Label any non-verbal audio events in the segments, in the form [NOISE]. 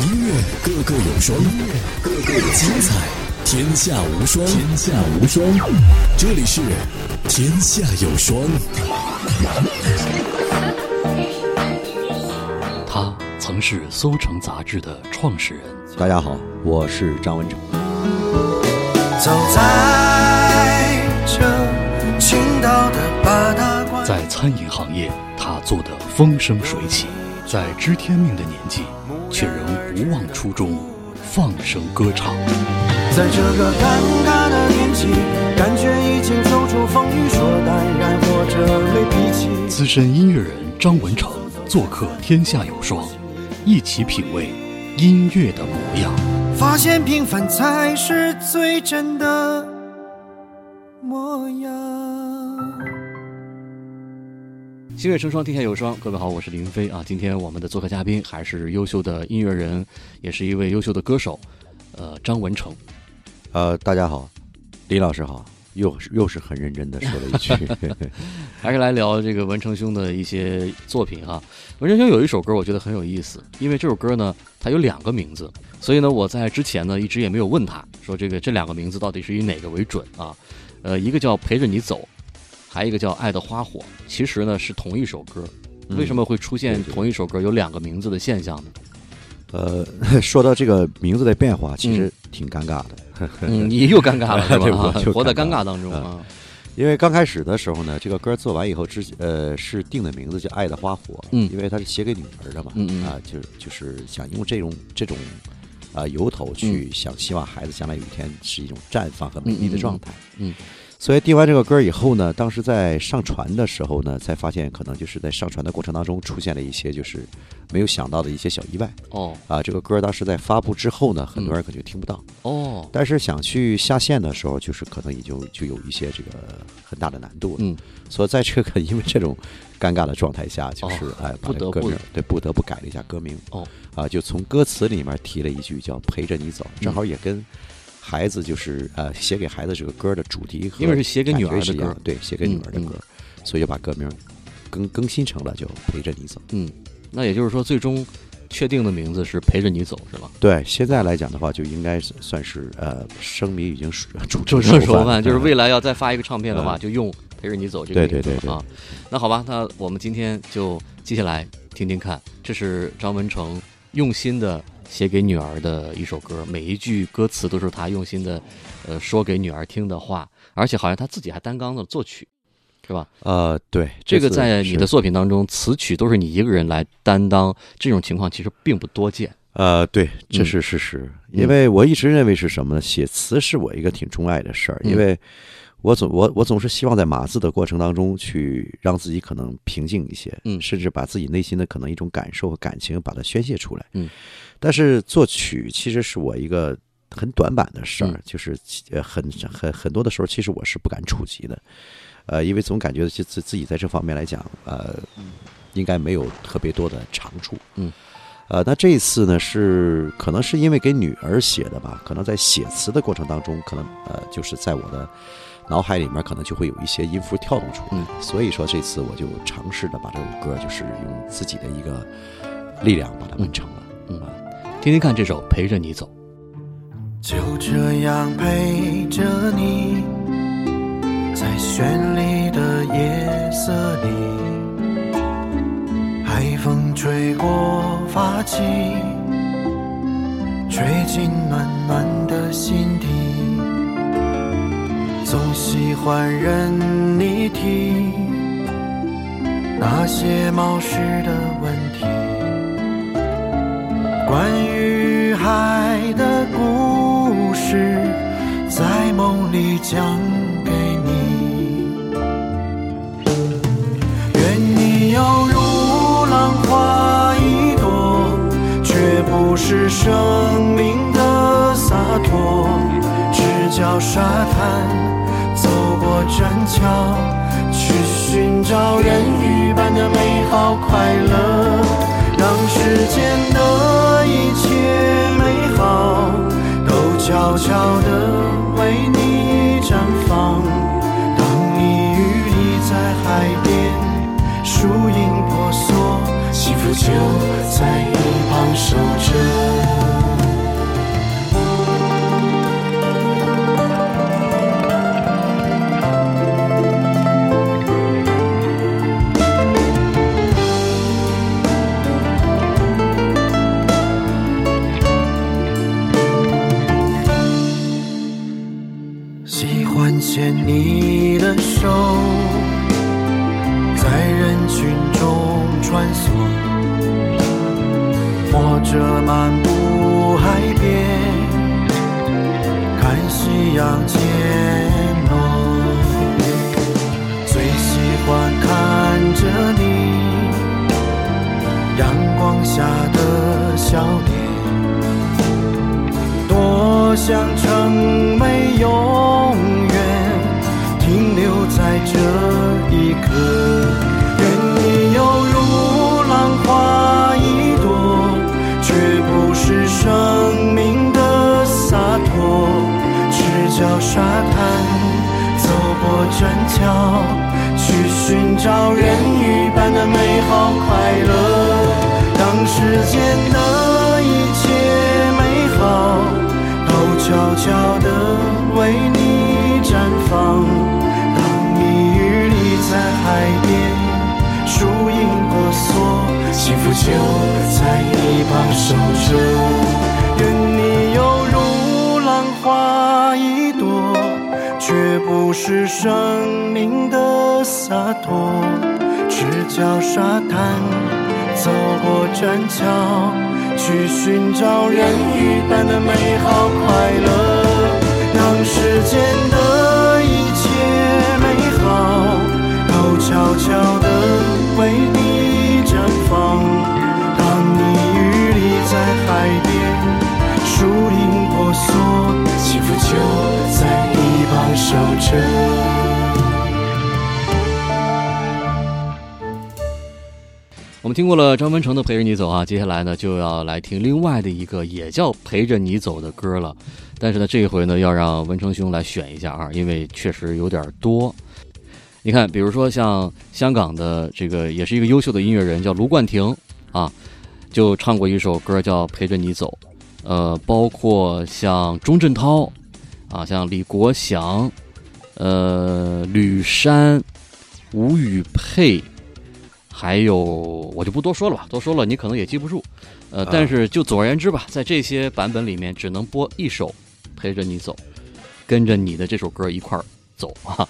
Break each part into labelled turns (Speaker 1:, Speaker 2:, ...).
Speaker 1: 音乐个个有双，音乐个个有精彩，天下无双，天下无双。这里是天下有双。
Speaker 2: 他曾是搜城杂志的创始人。
Speaker 3: 大家好，我是张文成。
Speaker 4: 走在这青岛的八大关，
Speaker 2: 在餐饮行业，他做得风生水起；在知天命的年纪，却仍不忘初衷，放声歌唱。
Speaker 4: 在这个尴尬的年纪，感觉已经走出风雨，说淡然或者没脾气。
Speaker 2: 资深音乐人张文成做客《天下有双》，一起品味音乐的模样。
Speaker 4: 发现平凡才是最真的模样。
Speaker 2: 心悦成双，天下有双。各位好，我是林飞啊。今天我们的做客嘉宾还是优秀的音乐人，也是一位优秀的歌手，呃，张文成。
Speaker 3: 呃，大家好，李老师好，又又是很认真的说了一句，[LAUGHS]
Speaker 2: 还是来聊这个文成兄的一些作品哈。文成兄有一首歌，我觉得很有意思，因为这首歌呢，它有两个名字，所以呢，我在之前呢一直也没有问他说这个这两个名字到底是以哪个为准啊？呃，一个叫陪着你走，还有一个叫爱的花火，其实呢是同一首歌，为什么会出现同一首歌有两个名字的现象呢？
Speaker 3: 呃，[LAUGHS] 说到这个名字的变化，其实挺尴尬的。[LAUGHS]
Speaker 2: 嗯，你又尴尬了 [LAUGHS] 是吧？
Speaker 3: 就
Speaker 2: 活在尴
Speaker 3: 尴尬
Speaker 2: 尬当中啊。
Speaker 3: 因为刚开始的时候呢，这个歌做完以后，之呃是定的名字叫《爱的花火》，
Speaker 2: 嗯
Speaker 3: 因为它是写给女儿的嘛，
Speaker 2: 嗯嗯
Speaker 3: 啊，就就是想用这种这种啊由头去想希望孩子将来有一天是一种绽放和美丽的状态，
Speaker 2: 嗯嗯嗯
Speaker 3: 所以定完这个歌以后呢，当时在上传的时候呢，才发现可能就是在上传的过程当中出现了一些就是没有想到的一些小意外。
Speaker 2: 哦。
Speaker 3: 啊，这个歌当时在发布之后呢，很多人可能就听不到。
Speaker 2: 哦，
Speaker 3: 但是想去下线的时候，就是可能也就就有一些这个很大的难度了。
Speaker 2: 嗯，
Speaker 3: 所以在这个因为这种尴尬的状态下，就是、
Speaker 2: 哦
Speaker 3: 哎，把
Speaker 2: 不得不。
Speaker 3: 这个歌名对不得不改了一下歌名。
Speaker 2: 哦，
Speaker 3: 啊，就从歌词里面提了一句叫“陪着你走”，正好也跟孩子就是呃写给孩子这个歌的主题和
Speaker 2: 因为是写给女儿的歌
Speaker 3: 对，写给女儿的
Speaker 2: 嗯
Speaker 3: 歌，所以就把歌名更更新成了就“陪着你走
Speaker 2: 嗯，那也就是说，最终确定的名字是陪着你走是吧？”。
Speaker 3: 对，现在来讲的话，就应该是算是呃声明已经熟煮
Speaker 2: 就
Speaker 3: 成饭
Speaker 2: 是手办，[LAUGHS] 就是
Speaker 3: 嗯
Speaker 2: 未来要再发一个唱片的话，
Speaker 3: 嗯
Speaker 2: 就用陪着你走这个
Speaker 3: 对对对对
Speaker 2: 名字啊。那好吧，那我们今天就接下来听听看，这是张文成用心的写给女儿的一首歌，每一句歌词都是他用心的，呃，说给女儿听的话，而且好像他自己还担纲了作曲，是吧？
Speaker 3: 呃，对，
Speaker 2: 这个在你的作品当中，词曲都是你一个人来担当，这种情况其实并不多见。
Speaker 3: 呃，对，这
Speaker 2: 嗯
Speaker 3: 是事实。
Speaker 2: 嗯
Speaker 3: 因为我一直认为是什么呢？写词是我一个挺钟爱的事儿，
Speaker 2: 嗯
Speaker 3: 因为我总我我总是希望在码字的过程当中去让自己可能平静一些，
Speaker 2: 嗯
Speaker 3: 甚至把自己内心的可能一种感受和感情把它宣泄出来，
Speaker 2: 嗯。
Speaker 3: 但是作曲其实是我一个很短板的事儿，
Speaker 2: 嗯
Speaker 3: 就是呃很很很多的时候，其实我是不敢触及的，呃，因为总感觉自自自己在这方面来讲，呃，应该没有特别多的长处，
Speaker 2: 嗯。
Speaker 3: 呃，那这一次呢，是可能是因为给女儿写的吧，可能在写词的过程当中，可能呃，就是在我的脑海里面，可能就会有一些音符跳动出来。
Speaker 2: 嗯
Speaker 3: 所以说这次我就尝试着把这首歌，就是用自己的一个力量把它完成了。
Speaker 2: 嗯听听看这首《陪着你走》。
Speaker 4: 就这样陪着你，在绚丽的夜色里，海风吹过发髻，吹进暖暖的心底。喜欢任你提那些冒失的问题。关于海的故事，在梦里讲给你。愿你犹如浪花一朵，却不是生命的洒脱。只脚沙滩，转角，去寻找人鱼般的美好快乐。让世间的一切美好都悄悄地为你绽放。当你与你在海边，树影婆娑，幸福就在喜欢牵你的手，在人群中穿梭，或者漫步海边，看夕阳渐落。最喜欢看着你阳光下的笑脸，多想成为有。找人鱼般的美好快乐。当世间的一切美好，都悄悄地为你绽放。当你与你在海边。树影婆娑，幸福就在一旁守着。不是生命的洒脱。赤脚沙滩，走过栈桥，去寻找人鱼般的美好快乐。让时间守着。
Speaker 2: 我们听过了张文成的《陪着你走》啊，接下来呢就要来听另外的一个也叫《陪着你走》的歌了。但是呢，这一回呢要让文成兄来选一下啊，因为确实有点多。你看，比如说像香港的这个也是一个优秀的音乐人，叫卢冠廷啊，就唱过一首歌叫《陪着你走》。呃，包括像钟镇涛啊，像李国祥，呃，吕珊、吴雨佩。还有我就不多说了吧，多说了你可能也记不住，呃，但是就总而言之吧，在这些版本里面只能播一首《陪着你走》，跟着你的这首歌一块儿走啊。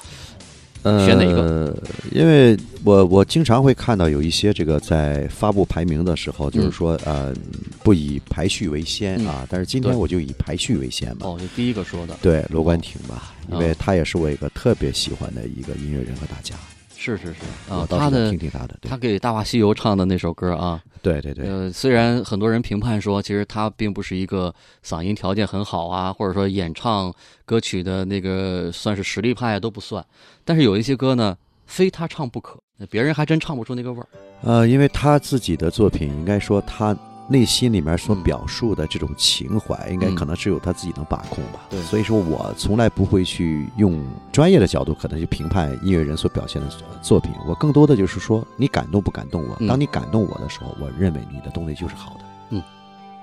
Speaker 3: 呃，
Speaker 2: 选哪个？
Speaker 3: 因为我我经常会看到有一些这个在发布排名的时候，就是说呃不以排序为先啊，但是今天我就以排序为先嘛。
Speaker 2: 哦，就第一个说的，
Speaker 3: 对罗冠廷吧，因为
Speaker 2: 哦
Speaker 3: 他也是我一个特别喜欢的一个音乐人和大家。
Speaker 2: 是是是。啊他的
Speaker 3: 听听他的，
Speaker 2: 他给《大话西游》唱的那首歌啊，
Speaker 3: 对对对，
Speaker 2: 呃，虽然很多人评判说，其实他并不是一个嗓音条件很好啊，或者说演唱歌曲的那个算是实力派啊都不算，但是有一些歌呢，非他唱不可，那别人还真唱不出那个味儿。
Speaker 3: 呃，因为他自己的作品，应该说他内心里面所
Speaker 2: 嗯
Speaker 3: 表述的这种情怀，应该
Speaker 2: 嗯
Speaker 3: 可能只有他自己能把控吧。
Speaker 2: 对
Speaker 3: 所以说我从来不会去用专业的角度，可能去评判音乐人所表现的作品。我更多的就是说，你感动不感动我？
Speaker 2: 嗯
Speaker 3: 当你感动我的时候，我认为你的东西就是好的。
Speaker 2: 嗯，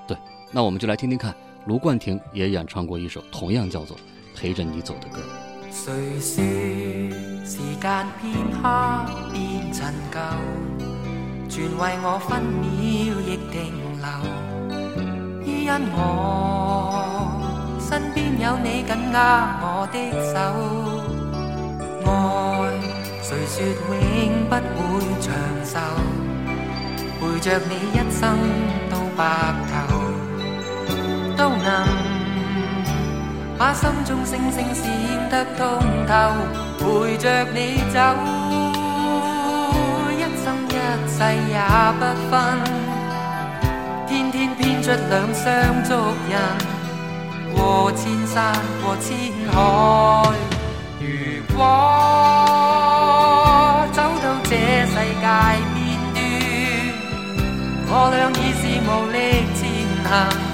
Speaker 2: 对那我们就来听听看，卢冠廷也演唱过一首同样叫做《陪着你走》的歌。
Speaker 5: 谁说时间全为我分秒亦停留。依因我身边有你紧握我的手，爱谁说永不会长寿？陪着你一生到白头，都能。把心中星星閃得通透，陪着你走，世也不分，天天编出两双足印，过千山过千海。如果走到这世界边端，我俩已是无力前行。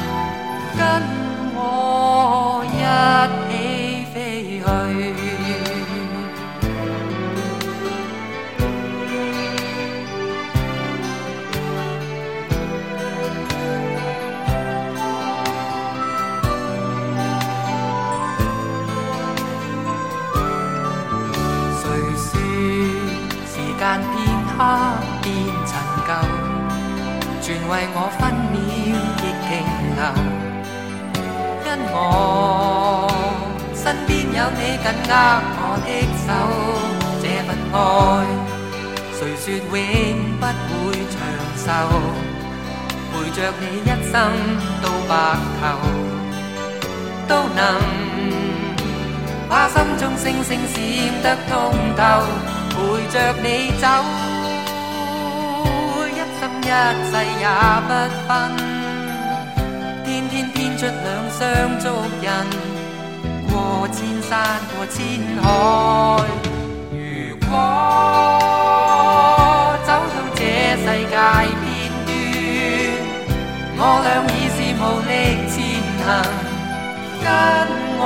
Speaker 5: 為我分秒亦停留。因我身邊有你緊握我的手，這份愛，誰說永不會長壽？陪着你一生到白头，都能把心中星星闪得通透，陪着你走，一世也不分，天天编出两双足印，过千山过千海。如果走到这世界边端，我俩已是无力前行，跟我。